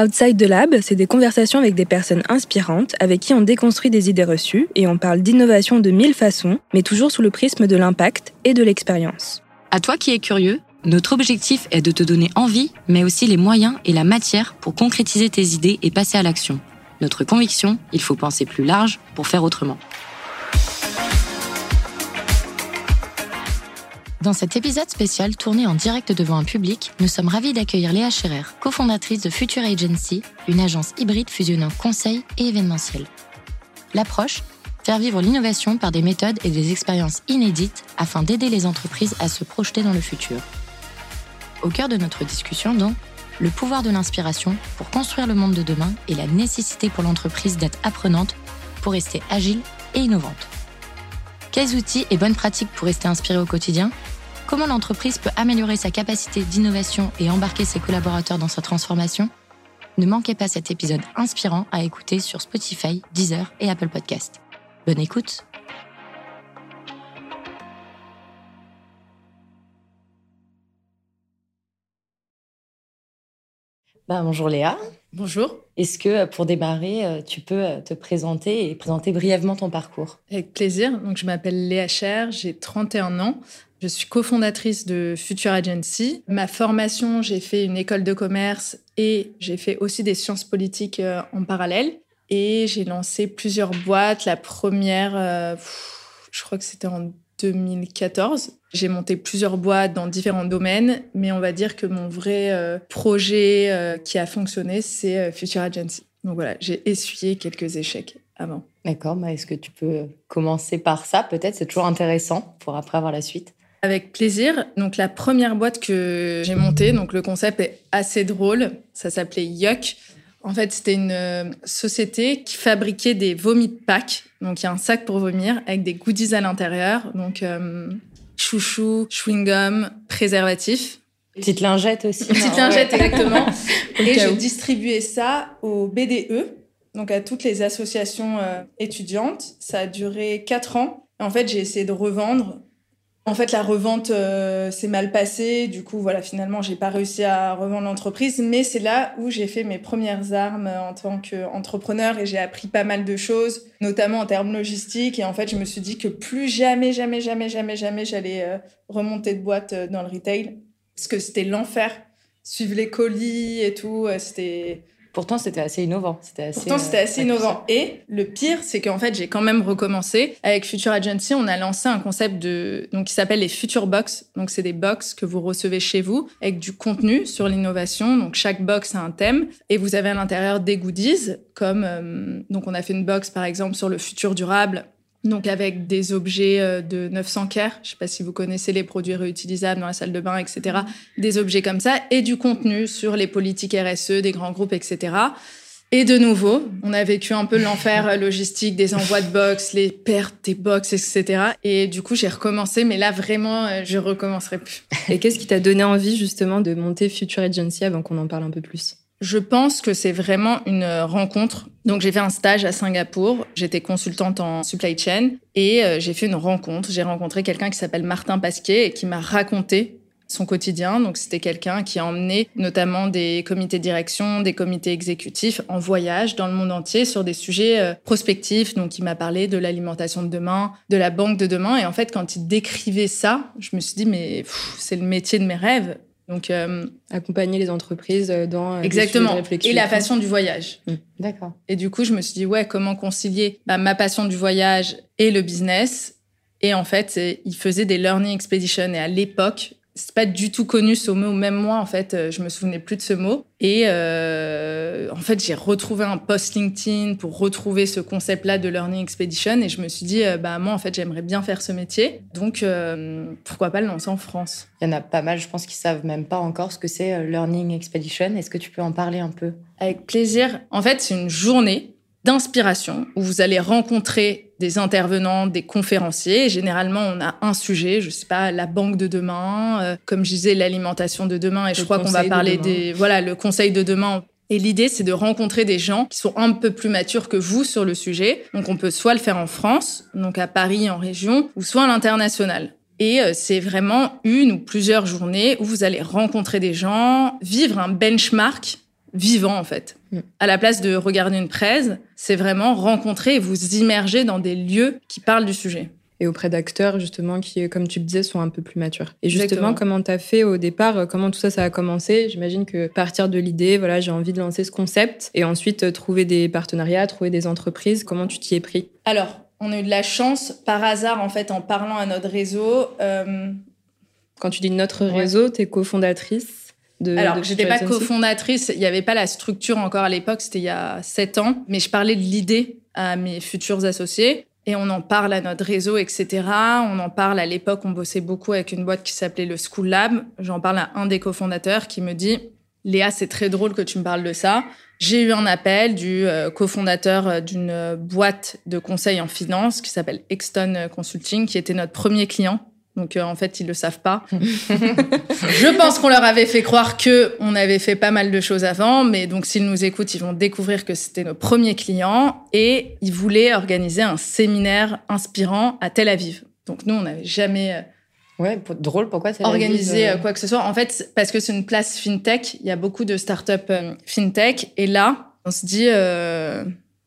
Outside the Lab, c'est des conversations avec des personnes inspirantes avec qui on déconstruit des idées reçues et on parle d'innovation de mille façons, mais toujours sous le prisme de l'impact et de l'expérience. À toi qui es curieux, notre objectif est de te donner envie, mais aussi les moyens et la matière pour concrétiser tes idées et passer à l'action. Notre conviction, il faut penser plus large pour faire autrement. Dans cet épisode spécial tourné en direct devant un public, nous sommes ravis d'accueillir Léa Scherer, cofondatrice de Future Agency, une agence hybride fusionnant conseil et événementiel. L'approche Faire vivre l'innovation par des méthodes et des expériences inédites afin d'aider les entreprises à se projeter dans le futur. Au cœur de notre discussion, donc, le pouvoir de l'inspiration pour construire le monde de demain et la nécessité pour l'entreprise d'être apprenante pour rester agile et innovante. Quels outils et bonnes pratiques pour rester inspiré au quotidien? Comment l'entreprise peut améliorer sa capacité d'innovation et embarquer ses collaborateurs dans sa transformation? Ne manquez pas cet épisode inspirant à écouter sur Spotify, Deezer et Apple Podcast. Bonne écoute bah, bonjour Léa. Bonjour. Est-ce que euh, pour démarrer, euh, tu peux euh, te présenter et présenter brièvement ton parcours? Avec plaisir. Donc, je m'appelle Léa Cher, j'ai 31 ans. Je suis cofondatrice de Future Agency. Ma formation, j'ai fait une école de commerce et j'ai fait aussi des sciences politiques euh, en parallèle. Et j'ai lancé plusieurs boîtes. La première, euh, je crois que c'était en 2014. J'ai monté plusieurs boîtes dans différents domaines, mais on va dire que mon vrai euh, projet qui a fonctionné, c'est Future Agency. Donc voilà, j'ai essuyé quelques échecs avant. D'accord, est-ce que tu peux commencer par ça? Peut-être, c'est toujours intéressant pour après avoir la suite. Avec plaisir. Donc la première boîte que j'ai montée, donc le concept est assez drôle. Ça s'appelait Yuck. En fait, c'était une euh, société qui fabriquait des vomis de Pâques. Donc il y a un sac pour vomir avec des goodies à l'intérieur. Donc euh, chouchou, chewing gum, préservatif. Petite lingette aussi. Petite lingette, exactement. Et je distribuais ça au BDE, donc à toutes les associations euh, étudiantes. Ça a duré quatre ans. En fait, j'ai essayé de revendre en fait, la revente euh, s'est mal passée. Du coup, voilà, finalement, j'ai pas réussi à revendre l'entreprise. Mais c'est là où j'ai fait mes premières armes en tant qu'entrepreneur et j'ai appris pas mal de choses, notamment en termes logistiques. Et en fait, je me suis dit que plus jamais, jamais, jamais, jamais, jamais, j'allais euh, remonter de boîte euh, dans le retail. Parce que c'était l'enfer. Suivre les colis et tout, c'était Pourtant, c'était assez innovant. C'était assez, Pourtant, c'était assez innovant. Et le pire, c'est qu'en fait, j'ai quand même recommencé. Avec Future Agency, on a lancé un concept de, donc, qui s'appelle les Future Box. Donc, c'est des box que vous recevez chez vous avec du contenu sur l'innovation. Donc, chaque box a un thème et vous avez à l'intérieur des goodies comme, euh, donc, on a fait une box, par exemple, sur le futur durable donc avec des objets euh, de 900 care, je sais pas si vous connaissez les produits réutilisables dans la salle de bain, etc. Des objets comme ça et du contenu sur les politiques RSE des grands groupes, etc. Et de nouveau, on a vécu un peu l'enfer logistique des envois de box, les pertes des box, etc. Et du coup, j'ai recommencé, mais là, vraiment, euh, je recommencerai plus. Et qu'est-ce qui t'a donné envie, justement, de monter Future Agency avant qu'on en parle un peu plus? Je pense que c'est vraiment une rencontre. Donc j'ai fait un stage à Singapour, j'étais consultante en supply chain et euh, j'ai fait une rencontre. J'ai rencontré quelqu'un qui s'appelle Martin Pasquier et qui m'a raconté son quotidien. Donc c'était quelqu'un qui a emmené notamment des comités de direction, des comités exécutifs en voyage dans le monde entier sur des sujets euh, prospectifs. Donc il m'a parlé de l'alimentation de demain, de la banque de demain. Et en fait, quand il décrivait ça, je me suis dit, mais c'est le métier de mes rêves. Donc, euh, accompagner les entreprises dans euh, exactement et la passion du voyage. Mmh. D'accord. Et du coup, je me suis dit ouais, comment concilier bah, ma passion du voyage et le business. Et en fait, il faisait des learning expeditions. Et à l'époque, c'est pas du tout connu ce mot. Même moi, en fait, euh, je me souvenais plus de ce mot. Et euh, en fait, j'ai retrouvé un post LinkedIn pour retrouver ce concept-là de Learning Expedition. Et je me suis dit, euh, bah moi, en fait, j'aimerais bien faire ce métier. Donc, pourquoi pas le lancer en France? Il y en a pas mal, je pense, qui savent même pas encore ce que c'est Learning Expedition. Est-ce que tu peux en parler un peu? Avec plaisir. En fait, c'est une journée d'inspiration où vous allez rencontrer des intervenants, des conférenciers. généralement, on a un sujet, je sais pas, la banque de demain, euh, comme je disais, l'alimentation de demain. Et je crois qu'on va parler des, voilà, le conseil de demain. Et l'idée, c'est de rencontrer des gens qui sont un peu plus matures que vous sur le sujet. Donc, on peut soit le faire en France, donc à Paris, en région, ou soit à l'international. Et euh, c'est vraiment une ou plusieurs journées où vous allez rencontrer des gens, vivre un benchmark vivant en fait. Mm. À la place de regarder une presse, c'est vraiment rencontrer et vous immerger dans des lieux qui parlent du sujet. Et auprès d'acteurs, justement, qui, comme tu le disais, sont un peu plus matures. Et justement, Exactement. comment tu as fait au départ euh, Comment tout ça, ça a commencé? J'imagine que partir de l'idée, voilà, j'ai envie de lancer ce concept, et ensuite euh, trouver des partenariats, trouver des entreprises, comment tu t'y es pris? Alors, on a eu de la chance, par hasard en fait, en parlant à notre réseau. euh, Quand tu dis notre Ouais. réseau, tu es cofondatrice de. Alors, j'étais pas cofondatrice, il n'y avait pas la structure encore à l'époque, c'était il y a sept ans, mais je parlais de l'idée à mes futurs associés. Et on en parle à notre réseau, etc. On en parle à l'époque, on bossait beaucoup avec une boîte qui s'appelait le School Lab. J'en parle à un des cofondateurs qui me dit Léa, c'est très drôle que tu me parles de ça. J'ai eu un appel du euh, cofondateur euh, d'une boîte de conseil en finance qui s'appelle Exton Consulting, qui était notre premier client. Donc euh, en fait, ils le savent pas. Je pense qu'on leur avait fait croire que on avait fait pas mal de choses avant, mais donc s'ils nous écoutent, ils vont découvrir que c'était nos premiers clients et ils voulaient organiser un séminaire inspirant à Tel Aviv. Donc nous, on n'avait jamais euh, Ouais, pour- drôle, pourquoi c'est organisé euh, quoi que ce soit. En fait, parce que c'est une place fintech, il y a beaucoup de startups euh, fintech et là, on se dit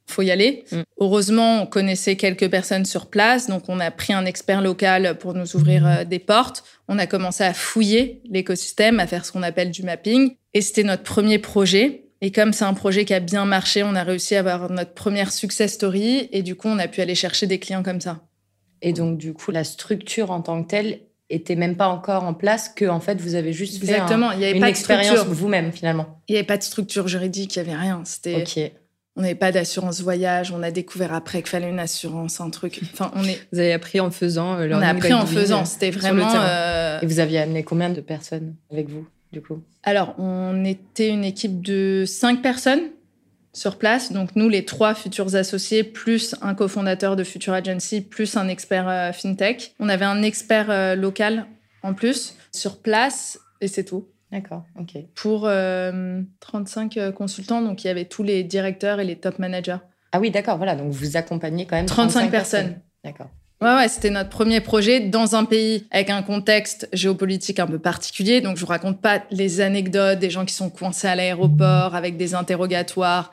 faut y aller. Mm. Heureusement, on connaissait quelques personnes sur place, donc on a pris un expert local pour nous ouvrir euh, des portes. On a commencé à fouiller l'écosystème, à faire ce qu'on appelle du mapping et c'était notre premier projet. Et comme c'est un projet qui a bien marché, on a réussi à avoir notre première success story et du coup, on a pu aller chercher des clients comme ça. Et donc, du coup, la structure en tant que telle était même pas encore en place, que en fait, vous avez juste fait un- Exactement, il n'y avait une pas de expérience structure. vous-même, finalement. Il n'y avait pas de structure juridique, il n'y avait rien. C'était. On n'avait pas d'assurance voyage. On a découvert après qu'il fallait une assurance, un truc. Enfin, on est. Vous avez appris en faisant. euh, On a appris en faisant. euh, C'était vraiment. euh, Et vous aviez amené combien de personnes avec vous, du coup? Alors, on était une équipe de cinq personnes sur place. Donc, nous, les trois futurs associés, plus un cofondateur de Future Agency, plus un expert euh, fintech. On avait un expert euh, local en plus sur place et c'est tout. D'accord, ok. Pour euh, 35 euh, consultants. Donc, il y avait tous les directeurs et les top managers. Ah oui, d'accord, voilà. Donc, vous accompagnez quand même 35 35 personnes. D'accord. Ouais, ouais, c'était notre premier projet dans un pays avec un contexte géopolitique un peu particulier. Donc, je vous raconte pas les anecdotes des gens qui sont coincés à l'aéroport avec des interrogatoires.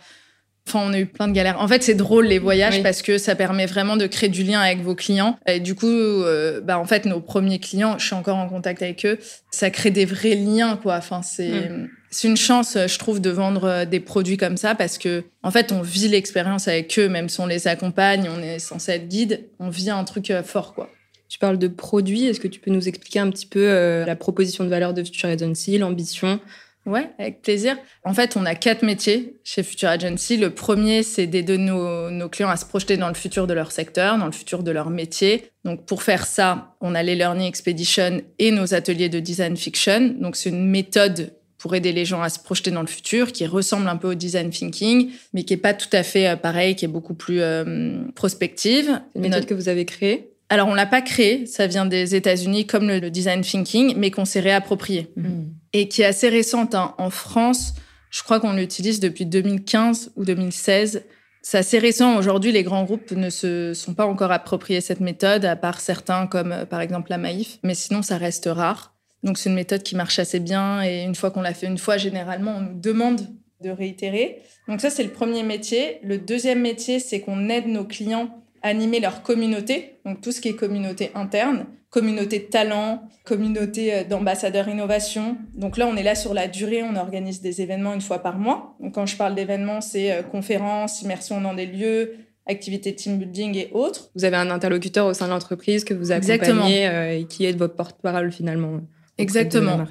Enfin, on a eu plein de galères. En fait, c'est drôle les voyages Oui. parce que ça permet vraiment de créer du lien avec vos clients. Et du coup, euh, bah, en fait, nos premiers clients, je suis encore en contact avec eux. Ça crée des vrais liens, quoi. Enfin, c'est c'est une chance, je trouve, de vendre euh, des produits comme ça parce que, en fait, on vit l'expérience avec eux, même si on les accompagne, on est censé être guide, on vit un truc euh, fort, quoi. Tu parles de produits. Est-ce que tu peux nous expliquer un petit peu euh, la proposition de valeur de Future Agency, l'ambition? Ouais, avec plaisir. En fait, on a quatre métiers chez Future Agency. Le premier, c'est d'aider nos, nos clients à se projeter dans le futur de leur secteur, dans le futur de leur métier. Donc, pour faire ça, on a les Learning Expedition et nos ateliers de design fiction. Donc, c'est une méthode pour aider les gens à se projeter dans le futur, qui ressemble un peu au design thinking, mais qui est pas tout à fait euh, pareil, qui est beaucoup plus euh, prospective. Une méthode notre- que vous avez créée? Alors, on l'a pas créé, ça vient des États-Unis comme le, le design thinking, mais qu'on s'est réapproprié Hmm. et qui est assez récente. hein. En France, je crois qu'on l'utilise depuis 2015 ou 2016. C'est assez récent. Aujourd'hui, les grands groupes ne se sont pas encore appropriés cette méthode, à part certains comme euh, par exemple la Maïf. Mais sinon, ça reste rare. Donc, c'est une méthode qui marche assez bien. Et une fois qu'on l'a fait une fois, généralement, on nous demande de réitérer. Donc, ça, c'est le premier métier. Le deuxième métier, c'est qu'on aide nos clients animer leur communauté. Donc, tout ce qui est communauté interne, communauté de talent, communauté euh, d'ambassadeurs innovation. Donc là, on est là sur la durée, on organise des événements une fois par mois. Donc quand je parle d'événements, c'est euh, conférences, immersion dans des lieux, activités team building et autres. Vous avez un interlocuteur au sein de l'entreprise que vous accompagnez euh, et qui est votre porte-parole finalement. Exactement.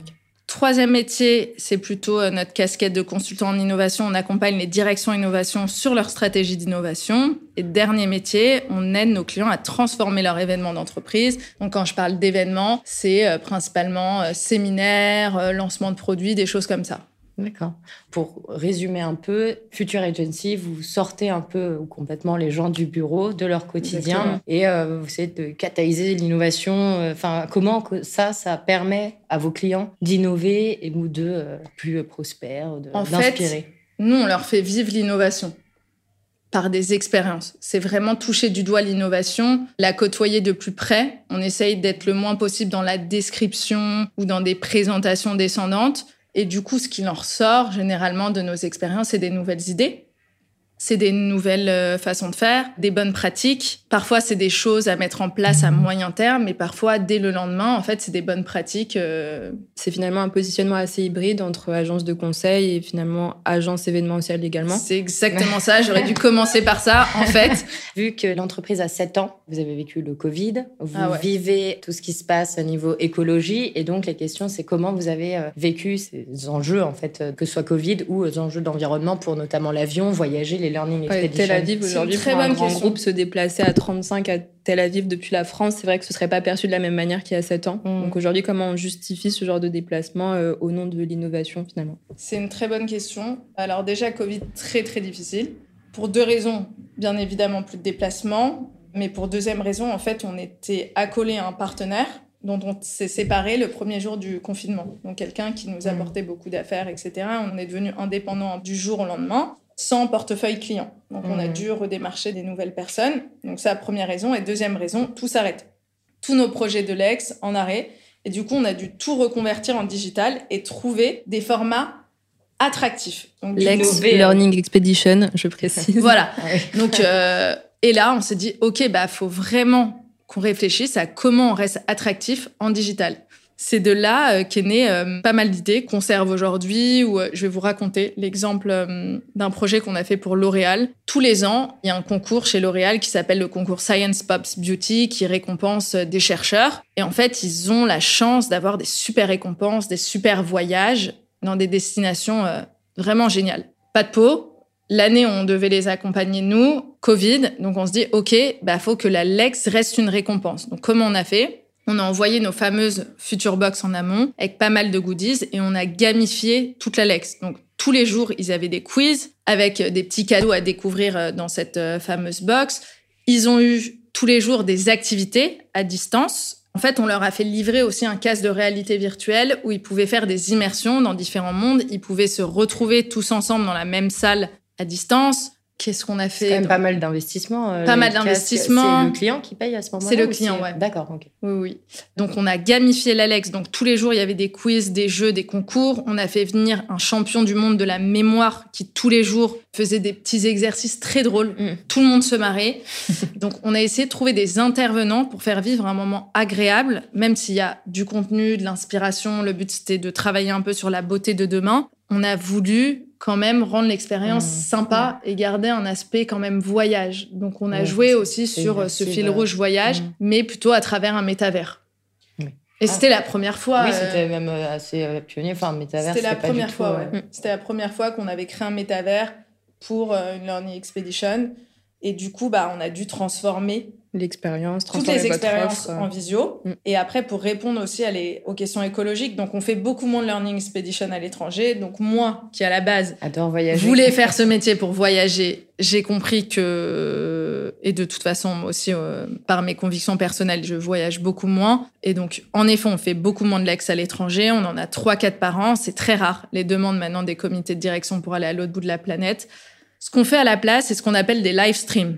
Troisième métier, c'est plutôt euh, notre casquette de consultant en innovation. On accompagne les directions innovation sur leur stratégie d'innovation. Et dernier métier, on aide nos clients à transformer leur événement d'entreprise. Donc quand je parle d'événements, c'est euh, principalement euh, séminaires, lancement de produits, des choses comme ça. D'accord. Pour résumer un peu, Future Agency, vous sortez un peu ou complètement les gens du bureau, de leur quotidien, Exactement. et euh, vous essayez de catalyser l'innovation. euh, Enfin, comment ça, ça permet à vos clients d'innover et ou de euh, plus prospères, d'inspirer? Nous, on leur fait vivre l'innovation par des expériences. C'est vraiment toucher du doigt l'innovation, la côtoyer de plus près. On essaye d'être le moins possible dans la description ou dans des présentations descendantes. Et du coup, ce qui en ressort généralement de nos expériences, c'est des nouvelles idées c'est des nouvelles euh, façons de faire, des bonnes pratiques. Parfois, c'est des choses à mettre en place à moyen terme, mais parfois, dès le lendemain, en fait, c'est des bonnes pratiques. Euh. C'est finalement un positionnement assez hybride entre agence de conseil et finalement agence événementielle également. C'est exactement ça. J'aurais dû commencer par ça, en fait. Vu que l'entreprise a 7 ans, vous avez vécu le Covid, vous ah vivez tout ce qui se passe au niveau écologie, et donc les questions, c'est comment vous avez euh, vécu ces enjeux, en fait, que ce soit Covid ou les enjeux d'environnement pour notamment l'avion, voyager, les learning Tel Aviv aujourd'hui pour un grand groupe se déplacer à 35 à Tel Aviv depuis la France, c'est vrai que ce serait pas perçu de la même manière qu'il y a 7 ans. Mm. Donc aujourd'hui, comment on justifie ce genre de déplacement euh, au nom de l'innovation finalement? C'est une très bonne question. Alors déjà Covid très très difficile pour deux raisons. Bien évidemment plus de déplacements, mais pour deuxième raison en fait on était accolé à un partenaire dont on s'est séparé le premier jour du confinement. Donc quelqu'un qui nous apportait mm. beaucoup d'affaires, etc. On est devenu indépendant du jour au lendemain sans portefeuille client. Donc, on a mmh. dû redémarcher des nouvelles personnes. Donc, ça, première raison. Et deuxième raison, tout s'arrête. Tous nos projets de l'ex en arrêt. Et du coup, on a dû tout reconvertir en digital et trouver des formats attractifs. L'ex Learning Expedition, je précise. voilà. Donc, euh, et là, on s'est dit, OK, bah, faut vraiment qu'on réfléchisse à comment on reste attractif en digital. C'est de là euh, qu'est né euh, pas mal d'idées qu'on aujourd'hui. Ou euh, je vais vous raconter l'exemple d'un projet qu'on a fait pour L'Oréal. Tous les ans, il y a un concours chez L'Oréal qui s'appelle le concours Science Pops Beauty qui récompense des chercheurs. Et en fait, ils ont la chance d'avoir des super récompenses, des super voyages dans des destinations vraiment géniales. Pas de peau. L'année où on devait les accompagner, nous, Covid. Donc on se dit, OK, bah faut que la Lex reste une récompense. Donc comment on a fait? On a envoyé nos fameuses Future Box en amont avec pas mal de goodies et on a gamifié toute la Lex. Donc tous les jours, ils avaient des quiz avec des petits cadeaux à découvrir euh, dans cette euh, fameuse box. Ils ont eu tous les jours des activités à distance. En fait, on leur a fait livrer aussi un casque de réalité virtuelle où ils pouvaient faire des immersions dans différents mondes. Ils pouvaient se retrouver tous ensemble dans la même salle à distance. Qu'est-ce qu'on a fait quand même pas mal d'investissements. Euh, pas mal d'investissements. C'est le client qui paye à ce moment-là C'est le client, ouais. D'accord, ok. Oui, oui. Donc, on a gamifié l'Alex. Donc, tous les jours, il y avait des quiz, des jeux, des concours. On a fait venir un champion du monde de la mémoire qui, tous les jours, faisait des petits exercices très drôles. Mm. Tout le monde se marrait. Donc, on a essayé de trouver des intervenants pour faire vivre un moment agréable, même s'il y a du contenu, de l'inspiration. Le but, c'était de travailler un peu sur la beauté de demain. On a voulu quand même rendre l'expérience mmh. sympa et garder un aspect quand même voyage. Donc on a joué aussi sur euh, ce fil rouge voyage, mmh. mais plutôt à travers un métavers. Et c'était la première fois. Oui, c'était euh, même euh, assez pionnier. Enfin, métavers. C'était la première fois. Ouais. C'était la première fois qu'on avait créé un métavers pour une Learning Expedition. Et du coup, bah, on a dû transformer l'expérience, toutes les expériences en visio. Mm. Et après, pour répondre aussi à les, aux questions écologiques, donc on fait beaucoup moins de learning expedition à l'étranger. Donc moi, qui à la base Adore voyager. voulais faire ce métier pour voyager, j'ai compris que et de toute façon aussi euh, par mes convictions personnelles, je voyage beaucoup moins. Et donc en effet, on fait beaucoup moins de l'ex à l'étranger. On en a trois, quatre par an. C'est très rare. Les demandes maintenant des comités de direction pour aller à l'autre bout de la planète. Ce qu'on fait à la place, c'est ce qu'on appelle des live streams.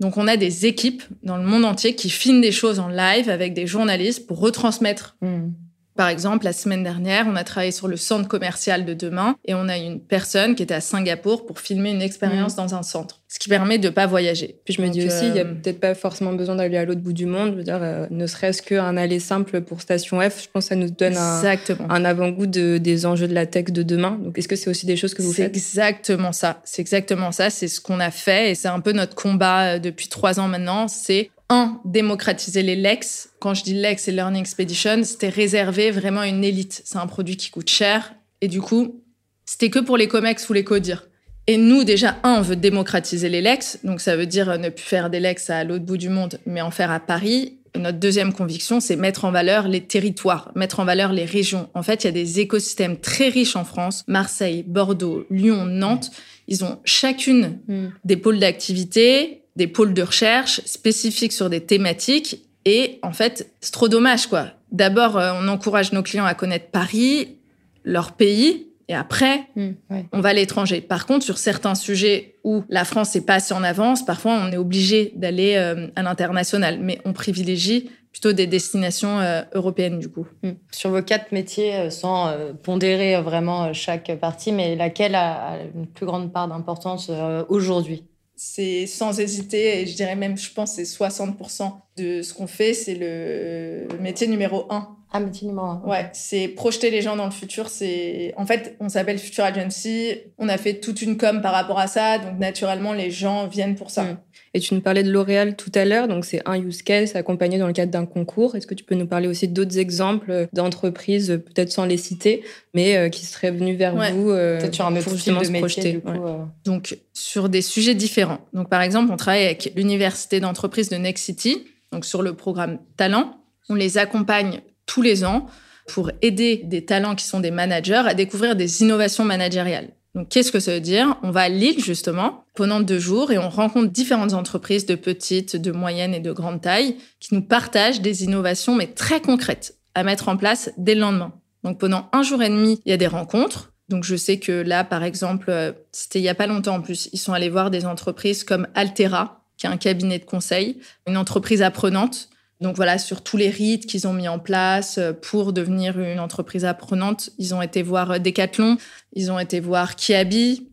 Donc on a des équipes dans le monde entier qui filment des choses en live avec des journalistes pour retransmettre. Hmm. Par exemple, la semaine dernière, on a travaillé sur le centre commercial de demain et on a une personne qui était à Singapour pour filmer une expérience hmm. dans un centre, ce qui permet de pas voyager. Puis je me dis aussi, il y a euh, peut-être pas forcément besoin d'aller à l'autre bout du monde. Je veux dire, euh, ne serait-ce qu'un aller simple pour Station F, je pense que ça nous donne un, avant-goût de, des enjeux de la tech de demain. Donc, est-ce que c'est aussi des choses que vous faites? C'est exactement ça. C'est exactement ça. C'est ce qu'on a fait et c'est un peu notre combat euh, depuis trois ans maintenant. C'est un, démocratiser les Lex. Quand je dis Lex et Learning Expedition, c'était réservé vraiment à une élite. C'est un produit qui coûte cher. Et du coup, c'était que pour les COMEX ou les CODIR. Et nous, déjà, un, on veut démocratiser les Lex. Donc, ça veut dire ne plus faire des Lex à l'autre bout du monde, mais en faire à Paris. Et notre deuxième conviction, c'est mettre en valeur les territoires, mettre en valeur les régions. En fait, il y a des écosystèmes très riches en France. Marseille, Bordeaux, Lyon, Nantes. Ils ont chacune mm. des pôles d'activité, des pôles de recherche spécifiques sur des thématiques. Et en fait, c'est trop dommage, quoi. D'abord, euh, on encourage nos clients à connaître Paris, leur pays, et après, mmh, on va à l'étranger. Par contre, sur certains sujets où la France n'est pas assez en avance, parfois on est obligé d'aller euh, à l'international. Mais on privilégie plutôt des destinations européennes du coup. Hmm. Sur vos quatre métiers, sans pondérer vraiment chaque partie, mais laquelle a une plus grande part d'importance aujourd'hui? C'est sans hésiter, et je dirais même, je pense, c'est 60% de ce qu'on fait, c'est le métier numéro un. Ah, métier numéro un. Ouais, c'est projeter les gens dans le futur. C'est En fait, on s'appelle Future Agency. On a fait toute une com par rapport à ça. Donc, naturellement, les gens viennent pour ça. Mm. Et tu nous parlais de L'Oréal tout à l'heure, donc c'est un use case accompagné dans le cadre d'un concours. Est-ce que tu peux nous parler aussi d'autres exemples d'entreprises, peut-être sans les citer, mais euh, qui seraient venues vers vous euh, sur un autre type de métier, euh. Donc sur des sujets différents. Donc par exemple, on travaille avec l'université d'entreprise de Next City, donc sur le programme Talent. On les accompagne tous les ans pour aider des talents qui sont des managers à découvrir des innovations managériales. Donc, qu'est-ce que ça veut dire? On va à Lille, justement, pendant deux jours et on rencontre différentes entreprises de petites, de moyennes et de grandes tailles qui nous partagent des innovations, mais très concrètes, à mettre en place dès le lendemain. Donc, pendant un jour et demi, il y a des rencontres. Donc, je sais que là, par exemple, euh, c'était il y a pas longtemps en plus, ils sont allés voir des entreprises comme Altera, qui est un cabinet de conseil, une entreprise apprenante donc voilà, sur tous les rites qu'ils ont mis en place euh, pour devenir une entreprise apprenante, ils ont été voir euh, Decathlon, ils ont été voir Kiabi.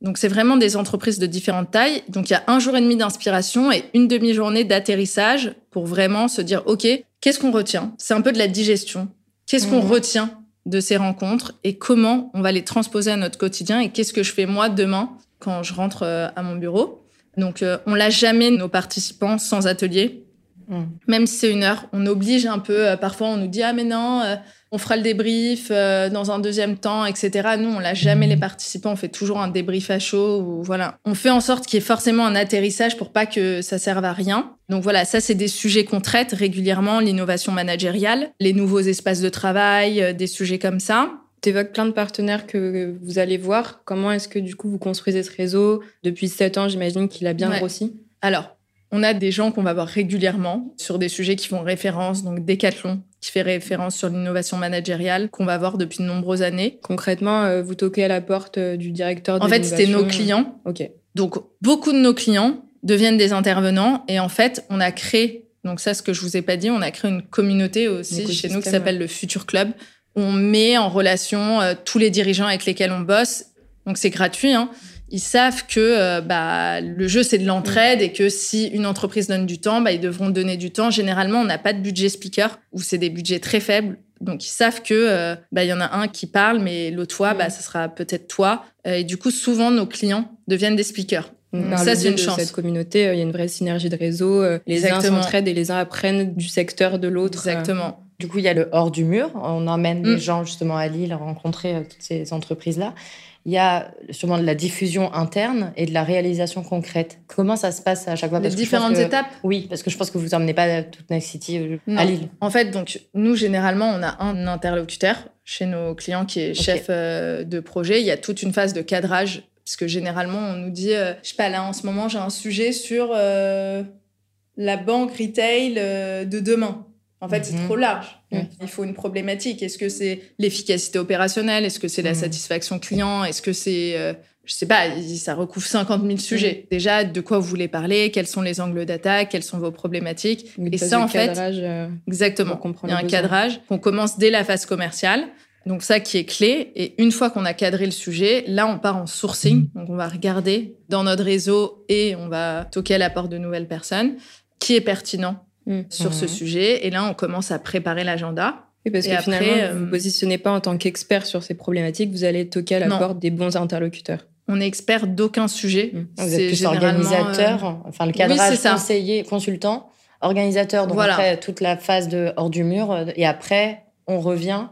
Donc c'est vraiment des entreprises de différentes tailles. Donc il y a un jour et demi d'inspiration et une demi-journée d'atterrissage pour vraiment se dire, OK, qu'est-ce qu'on retient? C'est un peu de la digestion. Qu'est-ce qu'on mmh. retient de ces rencontres et comment on va les transposer à notre quotidien et qu'est-ce que je fais moi demain quand je rentre euh, à mon bureau? Donc on lâche jamais nos participants sans atelier Mm. Même si c'est une heure, on oblige un peu. Euh, parfois, on nous dit ah mais non, euh, on fera le débrief euh, dans un deuxième temps, etc. Nous, on l'a jamais les participants. On fait toujours un débrief à chaud ou voilà. On fait en sorte qu'il y ait forcément un atterrissage pour pas que ça serve à rien. Donc voilà, ça c'est des sujets qu'on traite régulièrement, l'innovation managériale, les nouveaux espaces de travail, des sujets comme ça. Tu évoques plein de partenaires que vous allez voir. Comment est-ce que du coup vous construisez ce réseau? Depuis sept ans, j'imagine qu'il a bien grossi. Alors, on a des gens qu'on va voir régulièrement sur des sujets qui font référence, donc Decathlon, qui fait référence sur l'innovation managériale, qu'on va voir depuis de nombreuses années. Concrètement, euh, vous toquez à la porte euh, du directeur En fait, c'était nos clients. Ok. Donc, beaucoup de nos clients deviennent des intervenants et en fait, on a créé, donc ça, ce que je vous ai pas dit, on a créé une communauté aussi chez nous qui s'appelle le Future Club. On met en relation euh, tous les dirigeants avec lesquels on bosse. Donc, c'est gratuit, hein ils savent que euh, bah, le jeu, c'est de l'entraide et que si une entreprise donne du temps, bah, ils devront donner du temps. Généralement, on n'a pas de budget speaker ou c'est des budgets très faibles. Donc, ils savent que euh, bah, il y en a un qui parle, mais l'autre fois, bah, ça sera peut-être toi. Euh, et du coup, souvent, nos clients deviennent des speakers. Donc, ça, c'est une chance. cette communauté, il y a une vraie synergie de réseau. les uns s'entraident et les uns apprennent du secteur de l'autre. Exactement. Du coup, il y a le hors du mur. On emmène les mm. gens justement à Lille rencontrer toutes ces entreprises-là il y a sûrement de la diffusion interne et de la réalisation concrète. Comment ça se passe à chaque fois? Les différentes étapes? Oui, parce que je pense que vous emmenez pas toute Next City euh, à Lille. En fait, donc nous généralement, on a un interlocuteur chez nos clients qui est chef euh, de projet. Il y a toute une phase de cadrage parce que généralement, on nous dit, euh, je sais pas là en ce moment, j'ai un sujet sur la banque retail de demain. En fait, c'est mhm. trop large. Il faut une problématique. Est-ce que c'est l'efficacité opérationnelle? Est-ce que c'est la mhm. satisfaction client? Est-ce que c'est, euh, je sais pas, ça recouvre 50 000 sujets. Mhm. Déjà, de quoi vous voulez parler? Quels sont les angles d'attaque? Quelles sont vos problématiques? Et ça, en fait, euh, exactement. Il y a un cadrage qu'on commence dès la phase commerciale. Donc ça qui est clé. Et une fois qu'on a cadré le sujet, là, on part en sourcing. Donc on va regarder dans notre réseau et on va toquer à la porte de nouvelles personnes qui est pertinent Mm. sur ce sujet. Et là, on commence à préparer l'agenda. Oui, parce que finalement, vous ne vous euh, positionnez pas en tant qu'expert sur ces problématiques, vous allez toquer à la porte des bons interlocuteurs. On est expert d'aucun sujet. Mm. Vous êtes plus organisateur, euh, enfin le cadrage conseiller, consultant, organisateur, donc voilà. après toute la phase de hors du mur, euh, et après on revient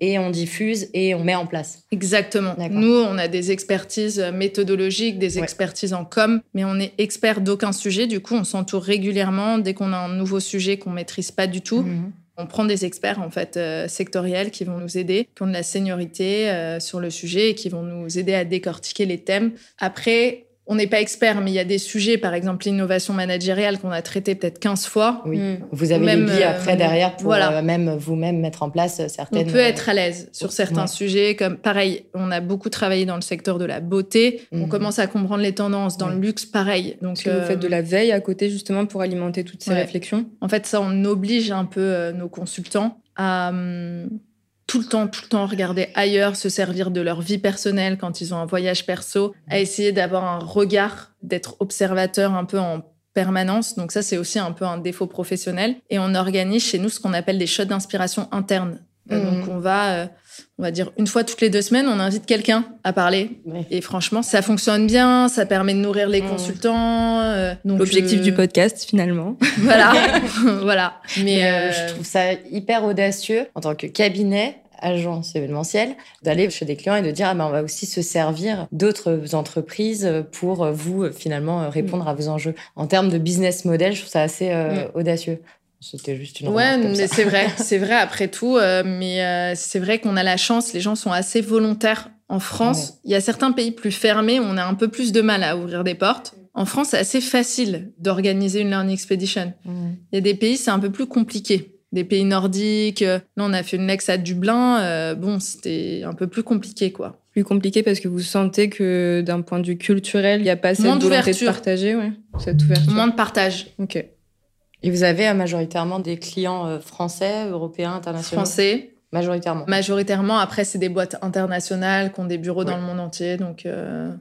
et on diffuse et on met en place. Exactement. Nous, on a des expertises méthodologiques, des expertises en com, mais on est expert d'aucun sujet. Du coup, on s'entoure régulièrement dès qu'on a un nouveau sujet qu'on maîtrise pas du tout. Mhm. On prend des experts en fait euh, sectoriels qui vont nous aider, qui ont de la seniorité euh, sur le sujet et qui vont nous aider à décortiquer les thèmes. Après, on n'est pas expert, mais il y a des sujets, par exemple l'innovation managériale qu'on a traité peut-être 15 fois. Oui. Mm. Vous avez même, les billes après derrière pour même vous-même mettre en place certaines. On peut être à l'aise sur certains sujets, comme pareil, on a beaucoup travaillé dans le secteur de la beauté. On mm. commence à comprendre les tendances dans le luxe, pareil. Donc Est-ce que vous faites de la veille à côté justement pour alimenter toutes ces réflexions En fait, ça, on oblige un peu nos consultants à hum, tout le temps, tout le temps regarder ailleurs, se servir de leur vie personnelle quand ils ont un voyage perso, à essayer d'avoir un regard, d'être observateur un peu en permanence. Donc ça, c'est aussi un peu un défaut professionnel. Et on organise chez nous ce qu'on appelle des shots d'inspiration interne. Euh, donc mmh. on va, euh, on va dire une fois toutes les deux semaines, on invite quelqu'un à parler. Et franchement, ça fonctionne bien, ça permet de nourrir les mmh. consultants. Euh, L'objectif du podcast, finalement. Voilà, voilà. Mais je trouve ça hyper audacieux en tant que cabinet agence événementielle, d'aller chez des clients et de dire ah ben on va aussi se servir d'autres entreprises pour vous finalement répondre à vos enjeux. En termes de business model, je trouve ça assez audacieux. C'était juste une Ouais, mais c'est vrai, c'est vrai après tout. Euh, mais euh, c'est vrai qu'on a la chance, les gens sont assez volontaires. En France, il y a certains pays plus fermés, on a un peu plus de mal à ouvrir des portes. En France, c'est assez facile d'organiser une learning expedition. Il y a des pays, c'est un peu plus compliqué. Des pays nordiques. Là, on a fait une Lex à Dublin. Euh, bon, c'était un peu plus compliqué, quoi. Plus compliqué parce que vous sentez que d'un point de vue culturel, il n'y a pas cette volonté de partager, ouais, cette ouverture. Moins de partage. Ok. Et vous avez euh, majoritairement des clients euh, français, européens, internationaux? Français. Majoritairement. Majoritairement. Après, c'est des boîtes internationales qui ont des bureaux dans le monde entier. Donc, euh,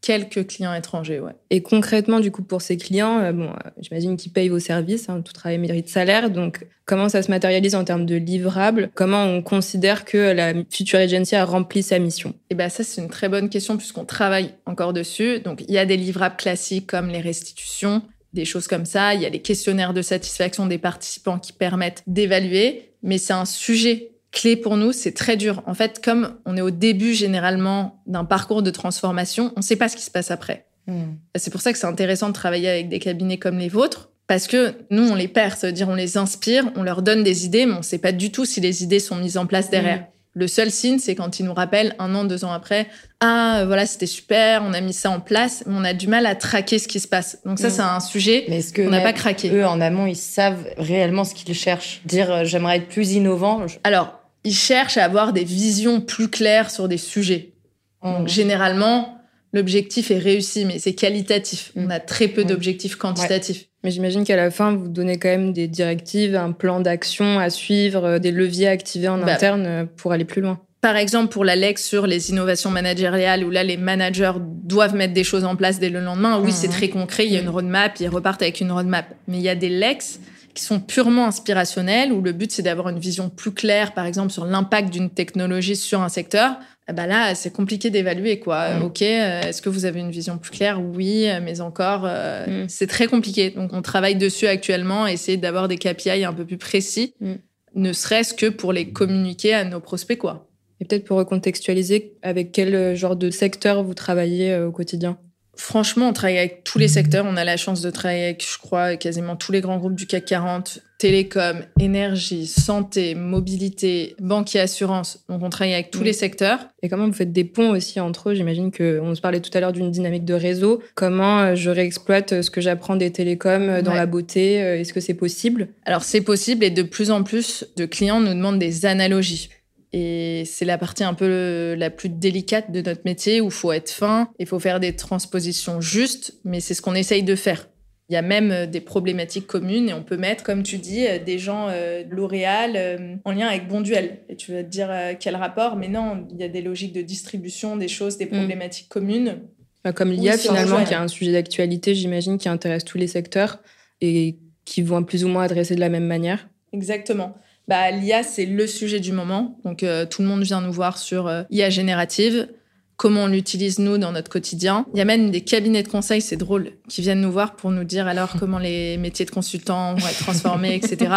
quelques clients étrangers, ouais. Et concrètement, du coup, pour ces clients, bon, j'imagine qu'ils payent vos services. Hein, tout travail mérite salaire. Donc, comment ça se matérialise en termes de livrables? Comment on considère que la Future Agency a rempli sa mission? Eh bien, ça, c'est une très bonne question puisqu'on travaille encore dessus. Donc, il y a des livrables classiques comme les restitutions, des choses comme ça. Il y a les questionnaires de satisfaction des participants qui permettent d'évaluer, mais c'est un sujet clé pour nous, c'est très dur. En fait, comme on est au début généralement d'un parcours de transformation, on ne sait pas ce qui se passe après. Hmm. C'est pour ça que c'est intéressant de travailler avec des cabinets comme les vôtres, parce que nous, on les perd, cest à dire on les inspire, on leur donne des idées, mais on ne sait pas du tout si les idées sont mises en place derrière. Hmm. Le seul signe, c'est quand ils nous rappellent un an, deux ans après, ah voilà, c'était super, on a mis ça en place, mais on a du mal à traquer ce qui se passe. Donc ça, mm. c'est un sujet mais est-ce que qu'on n'a pas craqué. Eux, en amont, ils savent réellement ce qu'ils cherchent? Dire, euh, j'aimerais être plus innovant. Alors, ils cherchent à avoir des visions plus claires sur des sujets. Donc, mm. généralement, l'objectif est réussi, mais c'est qualitatif. Mm. On a très peu d'objectifs quantitatifs. Mais j'imagine qu'à la fin, vous donnez quand même des directives, un plan d'action à suivre, euh, des leviers à activer en bah, interne euh, pour aller plus loin. Par exemple, pour la LEX sur les innovations managériales, où là, les managers doivent mettre des choses en place dès le lendemain, oui, c'est mm. très concret, il y a une roadmap, ils repartent avec une roadmap. Mais il y a des LEX qui sont purement inspirationnels, où le but, c'est d'avoir une vision plus claire, par exemple, sur l'impact d'une technologie sur un secteur, eh ben là, c'est compliqué d'évaluer, quoi. Mm. Ok, euh, est-ce que vous avez une vision plus claire? Oui, mais encore, euh, mm. c'est très compliqué. Donc, on travaille dessus actuellement, essayer d'avoir des KPI un peu plus précis, mm. ne serait-ce que pour les communiquer à nos prospects, quoi. Et peut-être pour recontextualiser, avec quel genre de secteur vous travaillez euh, au quotidien? Franchement, on travaille avec tous les secteurs. On a la chance de travailler avec, je crois, quasiment tous les grands groupes du CAC 40, télécom, énergie, santé, mobilité, banque et assurance. Donc, on travaille avec tous les secteurs. Et comment vous faites des ponts aussi entre eux? J'imagine qu'on se parlait tout à l'heure d'une dynamique de réseau. Comment euh, je réexploite euh, ce que j'apprends des télécoms euh, dans la beauté Est-ce que c'est possible? Alors, c'est possible et de plus en plus de clients nous demandent des analogies. Et c'est la partie un peu la plus délicate de notre métier où il faut être fin, il faut faire des transpositions justes, mais c'est ce qu'on essaye de faire. Il y a même euh, des problématiques communes et on peut mettre, comme tu dis, euh, des gens euh, de L'Oréal en lien avec Bonduel. Et tu vas te dire quel rapport, mais non, il y a des logiques de distribution, des choses, des mm. problématiques communes. Bah, comme l'IA, finalement, qui est un sujet d'actualité, j'imagine, qui intéresse tous les secteurs et qui vont plus ou moins adresser de la même manière. Exactement bah, l'IA, c'est le sujet du moment. Donc, euh, tout le monde vient nous voir sur euh, IA générative, comment on l'utilise, nous, dans notre quotidien. Il y a même des cabinets de conseil, c'est drôle, qui viennent nous voir pour nous dire alors comment les métiers de consultant vont être transformés, etc.